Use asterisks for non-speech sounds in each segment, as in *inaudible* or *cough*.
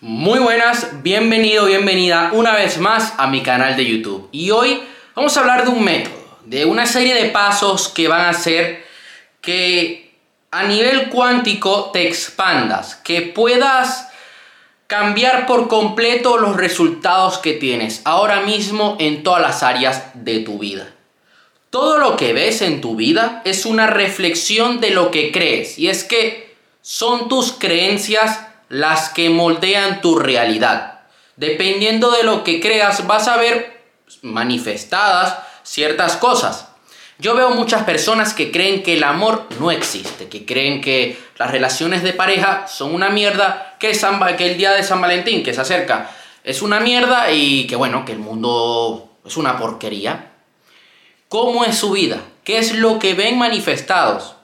Muy buenas, bienvenido, bienvenida una vez más a mi canal de YouTube. Y hoy vamos a hablar de un método, de una serie de pasos que van a hacer que a nivel cuántico te expandas, que puedas cambiar por completo los resultados que tienes ahora mismo en todas las áreas de tu vida. Todo lo que ves en tu vida es una reflexión de lo que crees y es que son tus creencias las que moldean tu realidad. Dependiendo de lo que creas, vas a ver manifestadas ciertas cosas. Yo veo muchas personas que creen que el amor no existe, que creen que las relaciones de pareja son una mierda, que, que el día de San Valentín que se acerca es una mierda y que bueno, que el mundo es una porquería. ¿Cómo es su vida? ¿Qué es lo que ven manifestados?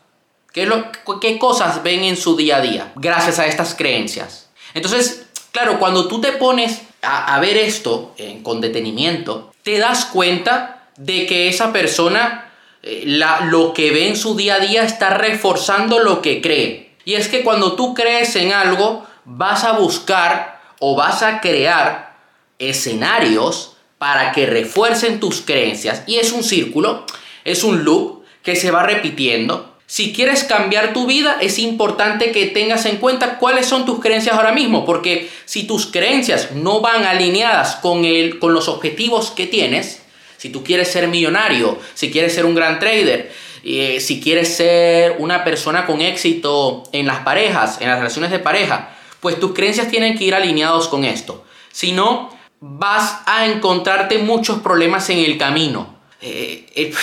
¿Qué, lo, ¿Qué cosas ven en su día a día gracias a estas creencias? Entonces, claro, cuando tú te pones a, ver esto eh, con detenimiento, te das cuenta de que esa persona eh, lo que ve en su día a día está reforzando lo que cree. Y es que cuando tú crees en algo, vas a buscar o vas a crear escenarios para que refuercen tus creencias. Y es un círculo, es un loop que se va repitiendo si quieres cambiar tu vida, es importante que tengas en cuenta cuáles son tus creencias ahora mismo, porque si tus creencias no van alineadas con, el, con los objetivos que tienes, si tú quieres ser millonario, si quieres ser un gran trader, eh, si quieres ser una persona con éxito en las parejas, en las relaciones de pareja, pues tus creencias tienen que ir alineados con esto. Si no, vas a encontrarte muchos problemas en el camino. Eh, eh,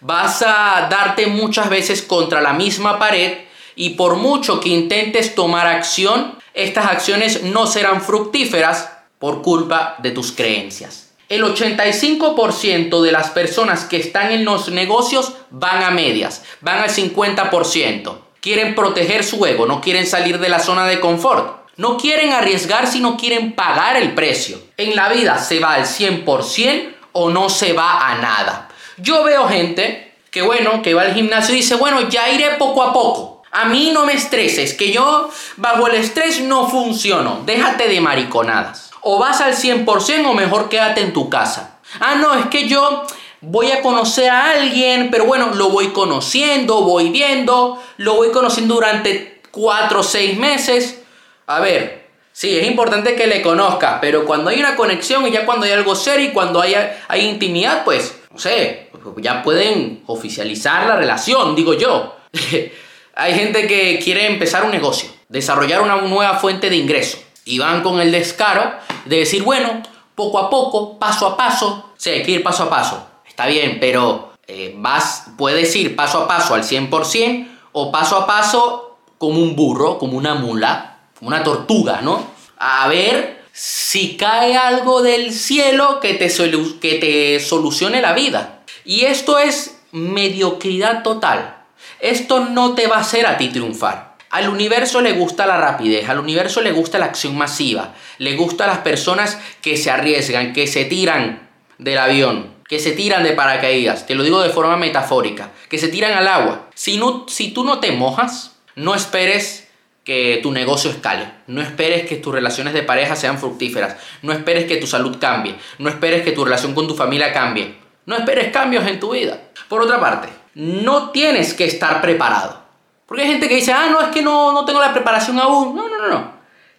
vas a darte muchas veces contra la misma pared y por mucho que intentes tomar acción, estas acciones no serán fructíferas por culpa de tus creencias. El 85% de las personas que están en los negocios van a medias, van al 50%. Quieren proteger su ego, no quieren salir de la zona de confort. No quieren arriesgar si no quieren pagar el precio. En la vida se va al 100% o no se va a nada. Yo veo gente que bueno, que va al gimnasio y dice, bueno, ya iré poco a poco. A mí no me estreses, que yo bajo el estrés no funciono. Déjate de mariconadas. O vas al 100% o mejor quédate en tu casa. Ah, no, es que yo voy a conocer a alguien, pero bueno, lo voy conociendo, voy viendo, lo voy conociendo durante 4 o 6 meses. A ver, sí, es importante que le conozcas, pero cuando hay una conexión y ya cuando hay algo serio y cuando hay, hay intimidad, pues no sé, ya pueden oficializar la relación, digo yo. *laughs* Hay gente que quiere empezar un negocio, desarrollar una nueva fuente de ingreso y van con el descaro de decir, bueno, poco a poco, paso a paso, sí, hay que ir paso a paso. Está bien, pero eh, vas, puedes ir paso a paso al 100% o paso a paso como un burro, como una mula, como una tortuga, ¿no? A ver si cae algo del cielo que te, que te solucione la vida. Y esto es mediocridad total. Esto no te va a hacer a ti triunfar. Al universo le gusta la rapidez, al universo le gusta la acción masiva, le gusta a las personas que se arriesgan, que se tiran del avión, que se tiran de paracaídas, te lo digo de forma metafórica, que se tiran al agua. Si, no, si tú no te mojas, no esperes que tu negocio escale. No esperes que tus relaciones de pareja sean fructíferas. No esperes que tu salud cambie. No esperes que tu relación con tu familia cambie. No esperes cambios en tu vida. Por otra parte, no tienes que estar preparado. Porque hay gente que dice, ah, no, es que no, no tengo la preparación aún. No, no, no, no.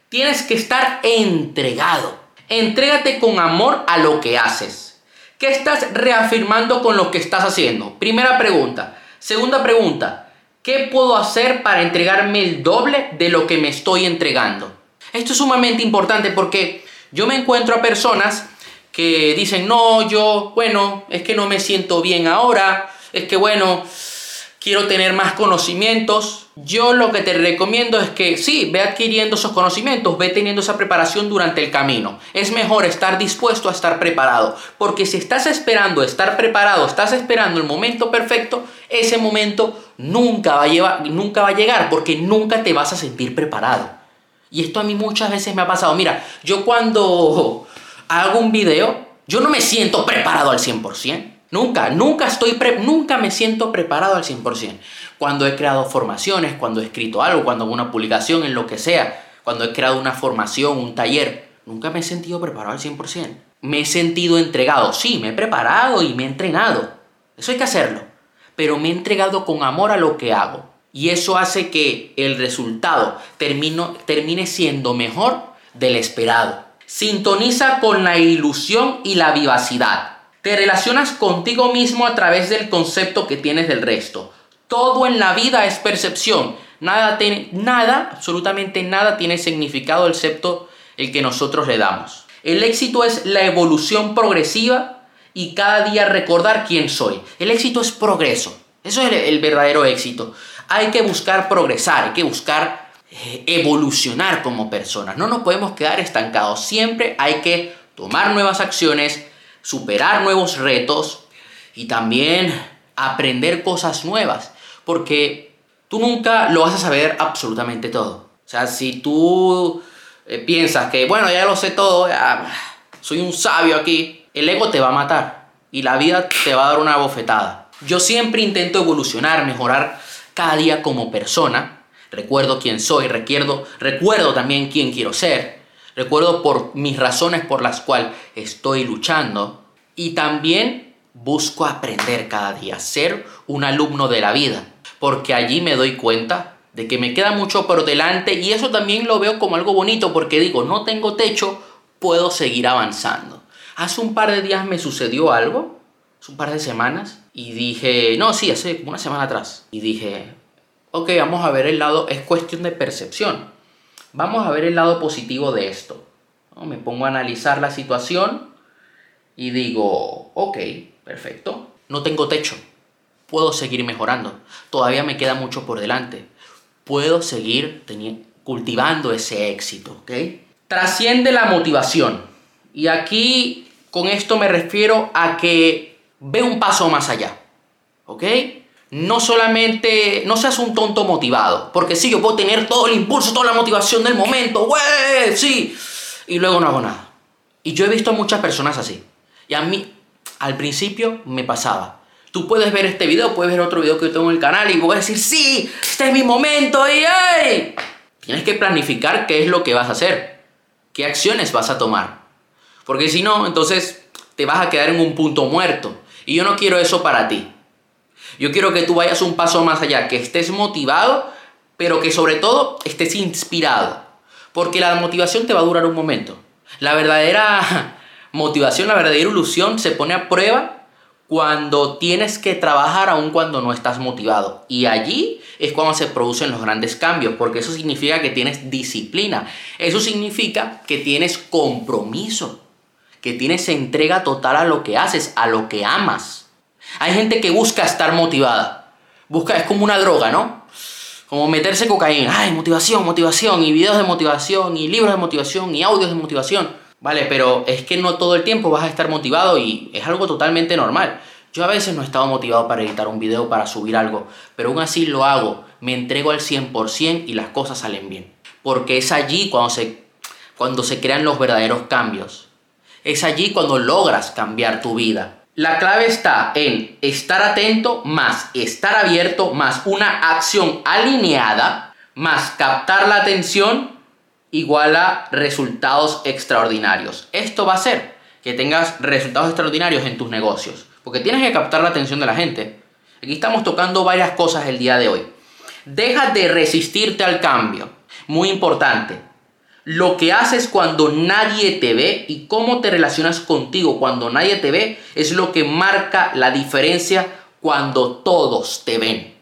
Tienes que estar entregado. Entrégate con amor a lo que haces. ¿Qué estás reafirmando con lo que estás haciendo? Primera pregunta. Segunda pregunta. ¿Qué puedo hacer para entregarme el doble de lo que me estoy entregando? Esto es sumamente importante porque yo me encuentro a personas que dicen, no, yo, bueno, es que no me siento bien ahora, es que, bueno, quiero tener más conocimientos. Yo lo que te recomiendo es que sí, ve adquiriendo esos conocimientos, ve teniendo esa preparación durante el camino. Es mejor estar dispuesto a estar preparado, porque si estás esperando estar preparado, estás esperando el momento perfecto, ese momento nunca va a, nunca va llegar porque nunca te vas a sentir preparado. Y esto a mí muchas veces me ha pasado. Mira, yo cuando hago un video, yo no me siento preparado al 100%. Nunca, nunca estoy nunca me siento preparado al 100%. Cuando he creado formaciones, cuando he escrito algo, cuando hago una publicación, en lo que sea, cuando he creado una formación, un taller, nunca me he sentido preparado al 100%. Me he sentido entregado. Sí, me he preparado y me he entrenado. Eso hay que hacerlo. Pero me he entregado con amor a lo que hago. Y eso hace que el resultado termine siendo mejor del esperado. Sintoniza con la ilusión y la vivacidad. Te relacionas contigo mismo a través del concepto que tienes del resto. Todo en la vida es percepción. Nada, tiene, nada, absolutamente nada tiene significado excepto el que nosotros le damos. El éxito es la evolución progresiva y cada día recordar quién soy. El éxito es progreso. Eso es el, verdadero éxito. Hay que buscar progresar, hay que buscar evolucionar como personas. No nos podemos quedar estancados. Siempre hay que tomar nuevas acciones, superar nuevos retos y también aprender cosas nuevas. Porque tú nunca lo vas a saber absolutamente todo. O sea, si tú eh, piensas que, bueno, ya lo sé todo, soy un sabio aquí, el ego te va a matar y la vida te va a dar una bofetada. Yo siempre intento evolucionar, mejorar cada día como persona. Recuerdo quién soy, recuerdo, recuerdo también quién quiero ser. Recuerdo por mis razones por las cuales estoy luchando. Y también busco aprender cada día, ser un alumno de la vida. Porque allí me doy cuenta de que me queda mucho por delante y eso también lo veo como algo bonito porque digo, no tengo techo, puedo seguir avanzando. Hace un par de días me sucedió algo, hace un par de semanas, y dije, no, sí, hace una semana atrás, y dije, ok, vamos a ver el lado, es cuestión de percepción, vamos a ver el lado positivo de esto. Me pongo a analizar la situación y digo, ok, perfecto, no tengo techo, puedo seguir mejorando, todavía me queda mucho por delante puedo seguir cultivando ese éxito, ¿ok? Trasciende la motivación. Y aquí con esto me refiero a que ve un paso más allá, ¿ok? No solamente, no seas un tonto motivado, porque sí, yo puedo tener todo el impulso, toda la motivación del momento, ¡güey! Sí, y luego no hago nada. Y yo he visto a muchas personas así. Y a mí, al principio, me pasaba. Tú puedes ver este video, puedes ver otro video que yo tengo en el canal y voy a decir, sí, este es mi momento y ¡ay! Tienes que planificar qué es lo que vas a hacer, qué acciones vas a tomar. Porque si no, entonces te vas a quedar en un punto muerto. Y yo no quiero eso para ti. Yo quiero que tú vayas un paso más allá, que estés motivado, pero que sobre todo estés inspirado. Porque la motivación te va a durar un momento. La verdadera *laughs* motivación, la verdadera ilusión se pone a prueba cuando tienes que trabajar aun cuando no estás motivado. Y allí es cuando se producen los grandes cambios, porque eso significa que tienes disciplina, eso significa que tienes compromiso, que tienes entrega total a lo que haces, a lo que amas. Hay gente que busca estar motivada, busca, es como una droga, ¿no? Como meterse cocaína, ay, motivación, motivación, y videos de motivación, y libros de motivación, y audios de motivación. Vale, pero es que no todo el tiempo vas a estar motivado y es algo totalmente normal. Yo a veces no he estado motivado para editar un video, para subir algo, pero aún así lo hago, me entrego al 100% y las cosas salen bien. Porque es allí cuando se, cuando se crean los verdaderos cambios. Es allí cuando logras cambiar tu vida. La clave está en estar atento más estar abierto más una acción alineada más captar la atención igual a resultados extraordinarios. Esto va a hacer que tengas resultados extraordinarios en tus negocios, porque tienes que captar la atención de la gente. Aquí estamos tocando varias cosas el día de hoy. Deja de resistirte al cambio. Muy importante. Lo que haces cuando nadie te ve y cómo te relacionas contigo cuando nadie te ve es lo que marca la diferencia cuando todos te ven.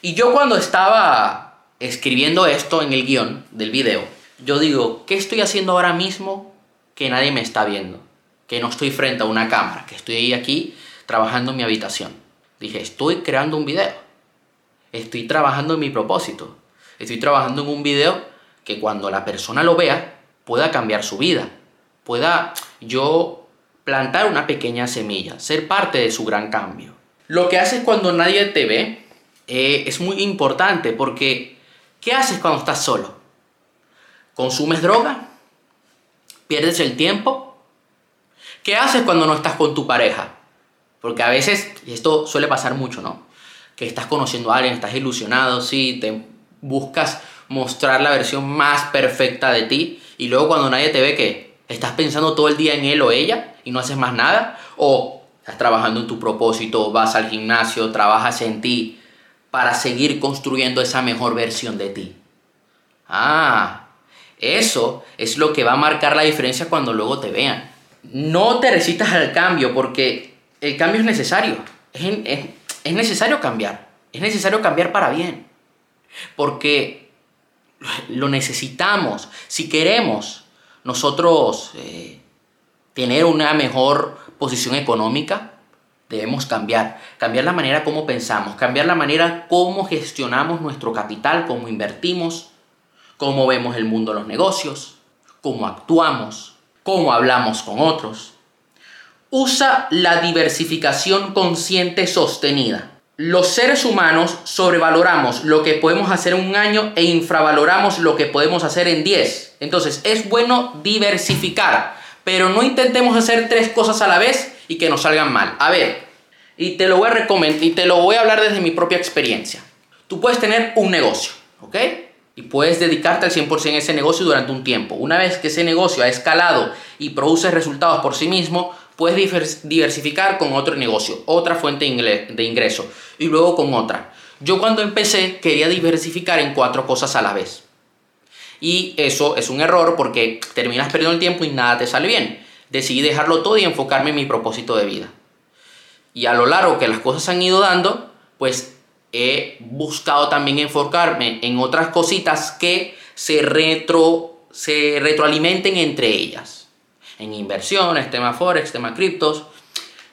Y yo cuando estaba escribiendo esto en el guion del video, yo digo, ¿qué estoy haciendo ahora mismo que nadie me está viendo? Que no estoy frente a una cámara, que estoy aquí trabajando en mi habitación. Dije, estoy creando un video. Estoy trabajando en mi propósito. Estoy trabajando en un video que cuando la persona lo vea pueda cambiar su vida. Pueda yo plantar una pequeña semilla, ser parte de su gran cambio. Lo que haces cuando nadie te ve eh, es muy importante porque ¿qué haces cuando estás solo? ¿Consumes droga? ¿Pierdes el tiempo? ¿Qué haces cuando no estás con tu pareja? Porque a veces, y esto suele pasar mucho, ¿no? Que estás conociendo a alguien, estás ilusionado, sí, te buscas mostrar la versión más perfecta de ti y luego cuando nadie te ve que estás pensando todo el día en él o ella y no haces más nada o estás trabajando en tu propósito, vas al gimnasio, trabajas en ti para seguir construyendo esa mejor versión de ti. Ah, eso es lo que va a marcar la diferencia cuando luego te vean. No te resistas al cambio porque el cambio es necesario. Es, es necesario cambiar. Es necesario cambiar para bien. Porque lo necesitamos. Si queremos nosotros eh, tener una mejor posición económica, debemos cambiar. Cambiar la manera como pensamos, cambiar la manera como gestionamos nuestro capital, cómo invertimos, cómo vemos el mundo los negocios, cómo actuamos, cómo hablamos con otros. Usa la diversificación consciente sostenida. Los seres humanos sobrevaloramos lo que podemos hacer en un año e infravaloramos lo que podemos hacer en 10. Entonces es bueno diversificar, pero no intentemos hacer tres cosas a la vez y que nos salgan mal. A ver, y te lo voy a recomendar y te lo voy a hablar desde mi propia experiencia. Tú puedes tener un negocio, ¿ok? Y puedes dedicarte al 100% a ese negocio durante un tiempo. Una vez que ese negocio ha escalado y produce resultados por sí mismo, puedes diversificar con otro negocio, otra fuente de ingreso y luego con otra. Yo cuando empecé quería diversificar en cuatro cosas a la vez. Y eso es un error porque terminas perdiendo el tiempo y nada te sale bien. Decidí dejarlo todo y enfocarme en mi propósito de vida. Y a lo largo que las cosas han ido dando, pues he buscado también enfocarme en otras cositas que se, retro, se retroalimenten entre ellas en inversiones, tema forex, tema criptos,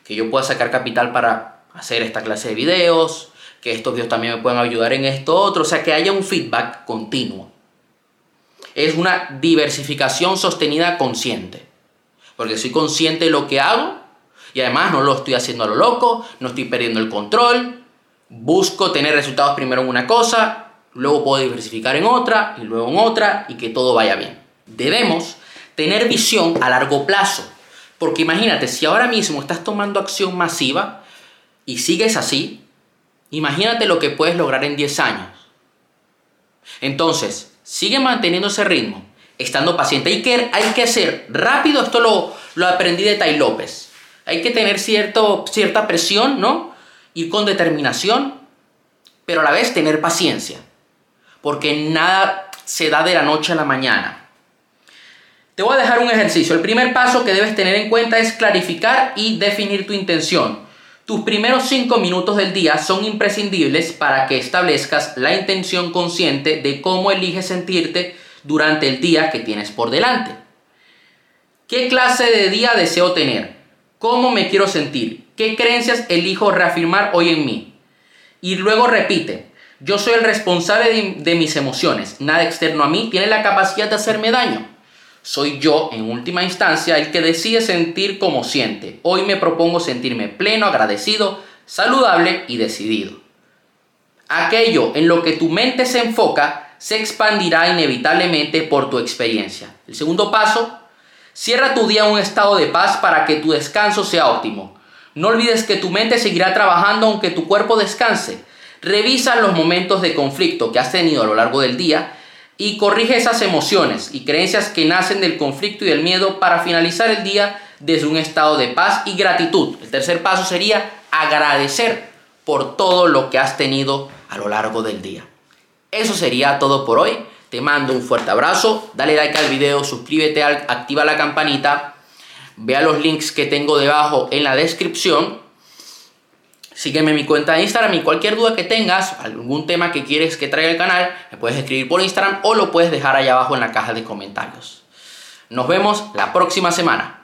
que yo pueda sacar capital para hacer esta clase de videos, que estos videos también me puedan ayudar en esto otro, o sea, que haya un feedback continuo. Es una diversificación sostenida consciente, porque soy consciente de lo que hago y además no lo estoy haciendo a lo loco, no estoy perdiendo el control, busco tener resultados primero en una cosa, luego puedo diversificar en otra y luego en otra y que todo vaya bien. Debemos tener visión a largo plazo. Porque imagínate, si ahora mismo estás tomando acción masiva y sigues así, imagínate lo que puedes lograr en 10 años. Entonces, sigue manteniendo ese ritmo, estando paciente. Hay que, hay que ser rápido, esto lo, lo aprendí de Tai López. Hay que tener cierto, cierta presión, ¿no? Ir con determinación, pero a la vez tener paciencia. Porque nada se da de la noche a la mañana. Te voy a dejar un ejercicio. El primer paso que debes tener en cuenta es clarificar y definir tu intención. Tus primeros 5 minutos del día son imprescindibles para que establezcas la intención consciente de cómo eliges sentirte durante el día que tienes por delante. ¿Qué clase de día deseo tener? ¿Cómo me quiero sentir? ¿Qué creencias elijo reafirmar hoy en mí? Y luego repite, yo soy el responsable de, de mis emociones. Nada externo a mí tiene la capacidad de hacerme daño. Soy yo, en última instancia, el que decide sentir como siente. Hoy me propongo sentirme pleno, agradecido, saludable y decidido. Aquello en lo que tu mente se enfoca se expandirá inevitablemente por tu experiencia. El segundo paso, cierra tu día en un estado de paz para que tu descanso sea óptimo. No olvides que tu mente seguirá trabajando aunque tu cuerpo descanse. Revisa los momentos de conflicto que has tenido a lo largo del día y corrige esas emociones y creencias que nacen del conflicto y del miedo para finalizar el día desde un estado de paz y gratitud. El tercer paso sería agradecer por todo lo que has tenido a lo largo del día. Eso sería todo por hoy. Te mando un fuerte abrazo, dale like al video, suscríbete, activa la campanita, vea los links que tengo debajo en la descripción Sígueme en mi cuenta de Instagram y cualquier duda que tengas, algún tema que quieres que traiga el canal, me puedes escribir por Instagram o lo puedes dejar allá abajo en la caja de comentarios. Nos vemos la próxima semana.